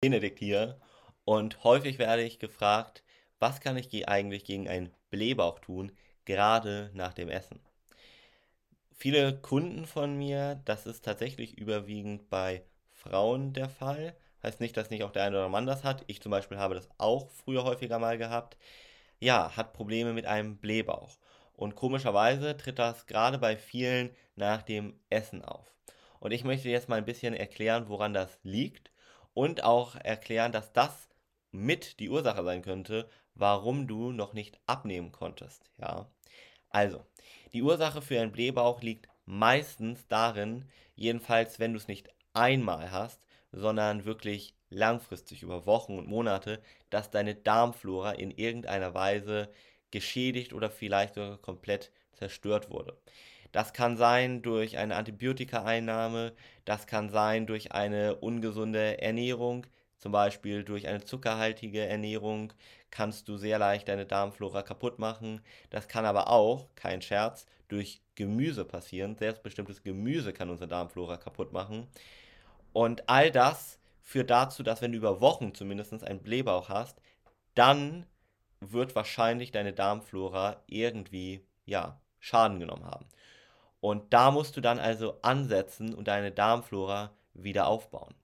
Benedikt hier und häufig werde ich gefragt, was kann ich eigentlich gegen einen Blähbauch tun, gerade nach dem Essen. Viele Kunden von mir, das ist tatsächlich überwiegend bei Frauen der Fall. Heißt nicht, dass nicht auch der eine oder Mann das hat. Ich zum Beispiel habe das auch früher häufiger mal gehabt. Ja, hat Probleme mit einem Blähbauch. Und komischerweise tritt das gerade bei vielen nach dem Essen auf. Und ich möchte jetzt mal ein bisschen erklären, woran das liegt und auch erklären, dass das mit die Ursache sein könnte, warum du noch nicht abnehmen konntest. Ja, also die Ursache für einen Blähbauch liegt meistens darin, jedenfalls wenn du es nicht einmal hast, sondern wirklich langfristig über Wochen und Monate, dass deine Darmflora in irgendeiner Weise geschädigt oder vielleicht sogar komplett zerstört wurde. Das kann sein durch eine Antibiotikaeinnahme, das kann sein durch eine ungesunde Ernährung, zum Beispiel durch eine zuckerhaltige Ernährung kannst du sehr leicht deine Darmflora kaputt machen. Das kann aber auch, kein Scherz, durch Gemüse passieren. Selbstbestimmtes Gemüse kann unsere Darmflora kaputt machen. Und all das führt dazu, dass wenn du über Wochen zumindest einen Blähbauch hast, dann wird wahrscheinlich deine Darmflora irgendwie, ja, Schaden genommen haben. Und da musst du dann also ansetzen und deine Darmflora wieder aufbauen.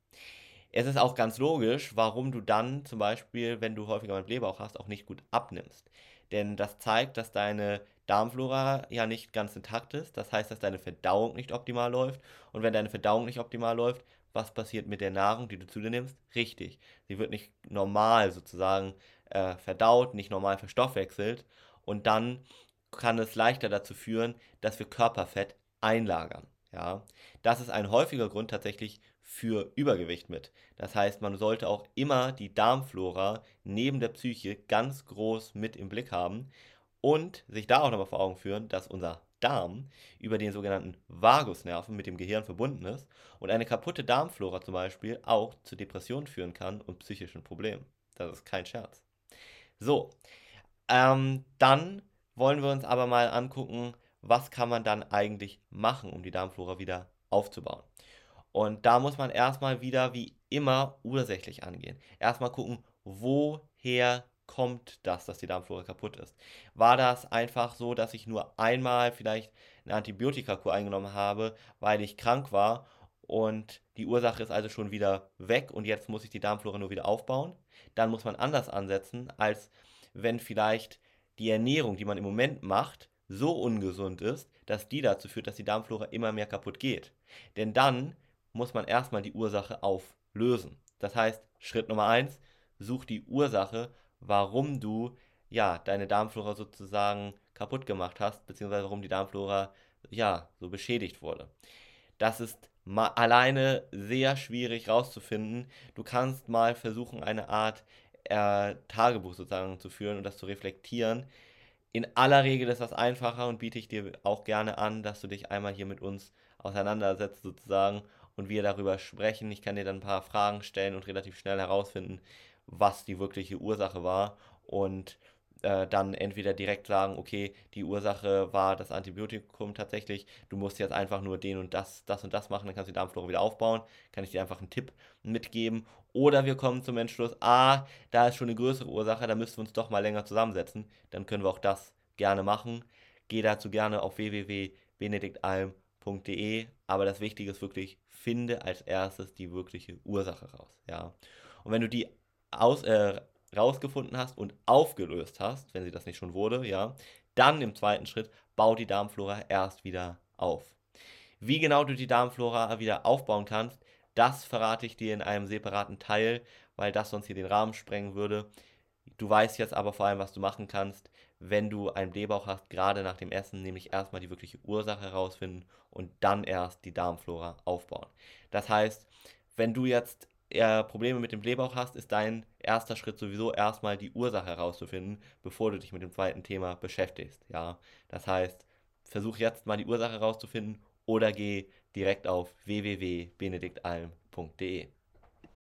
Es ist auch ganz logisch, warum du dann zum Beispiel, wenn du häufiger mal Blähbauch hast, auch nicht gut abnimmst. Denn das zeigt, dass deine Darmflora ja nicht ganz intakt ist. Das heißt, dass deine Verdauung nicht optimal läuft. Und wenn deine Verdauung nicht optimal läuft, was passiert mit der Nahrung, die du zu dir nimmst? Richtig. Sie wird nicht normal sozusagen äh, verdaut, nicht normal verstoffwechselt. Und dann kann es leichter dazu führen, dass wir Körperfett einlagern. Ja, das ist ein häufiger Grund tatsächlich für Übergewicht mit. Das heißt, man sollte auch immer die Darmflora neben der Psyche ganz groß mit im Blick haben und sich da auch nochmal vor Augen führen, dass unser Darm über den sogenannten Vagusnerven mit dem Gehirn verbunden ist und eine kaputte Darmflora zum Beispiel auch zu Depressionen führen kann und psychischen Problemen. Das ist kein Scherz. So, ähm, dann wollen wir uns aber mal angucken, was kann man dann eigentlich machen, um die Darmflora wieder aufzubauen. Und da muss man erstmal wieder wie immer ursächlich angehen. Erstmal gucken, woher kommt das, dass die Darmflora kaputt ist. War das einfach so, dass ich nur einmal vielleicht eine Antibiotikakur eingenommen habe, weil ich krank war und die Ursache ist also schon wieder weg und jetzt muss ich die Darmflora nur wieder aufbauen? Dann muss man anders ansetzen, als wenn vielleicht die Ernährung, die man im Moment macht, so ungesund ist, dass die dazu führt, dass die Darmflora immer mehr kaputt geht. Denn dann muss man erstmal die Ursache auflösen. Das heißt, Schritt Nummer eins, such die Ursache, warum du ja deine Darmflora sozusagen kaputt gemacht hast, beziehungsweise warum die Darmflora ja so beschädigt wurde. Das ist alleine sehr schwierig rauszufinden. Du kannst mal versuchen, eine Art äh, Tagebuch sozusagen zu führen und das zu reflektieren. In aller Regel ist das einfacher und biete ich dir auch gerne an, dass du dich einmal hier mit uns auseinandersetzt sozusagen und wir darüber sprechen. Ich kann dir dann ein paar Fragen stellen und relativ schnell herausfinden, was die wirkliche Ursache war und äh, dann entweder direkt sagen, okay, die Ursache war das Antibiotikum tatsächlich, du musst jetzt einfach nur den und das, das und das machen, dann kannst du die Darmflora wieder aufbauen, kann ich dir einfach einen Tipp mitgeben. Oder wir kommen zum Entschluss, ah, da ist schon eine größere Ursache, da müssen wir uns doch mal länger zusammensetzen, dann können wir auch das gerne machen. Geh dazu gerne auf www.benediktalm.de, aber das Wichtige ist wirklich, finde als erstes die wirkliche Ursache raus, ja. Und wenn du die aus, äh, rausgefunden hast und aufgelöst hast, wenn sie das nicht schon wurde, ja, dann im zweiten Schritt bau die Darmflora erst wieder auf. Wie genau du die Darmflora wieder aufbauen kannst, das verrate ich dir in einem separaten Teil, weil das sonst hier den Rahmen sprengen würde. Du weißt jetzt aber vor allem, was du machen kannst, wenn du einen Blähbauch hast, gerade nach dem Essen, nämlich erstmal die wirkliche Ursache herausfinden und dann erst die Darmflora aufbauen. Das heißt, wenn du jetzt eher Probleme mit dem Blähbauch hast, ist dein erster Schritt sowieso erstmal die Ursache herauszufinden, bevor du dich mit dem zweiten Thema beschäftigst. Ja, das heißt, versuch jetzt mal die Ursache herauszufinden oder geh direkt auf www.benediktalm.de.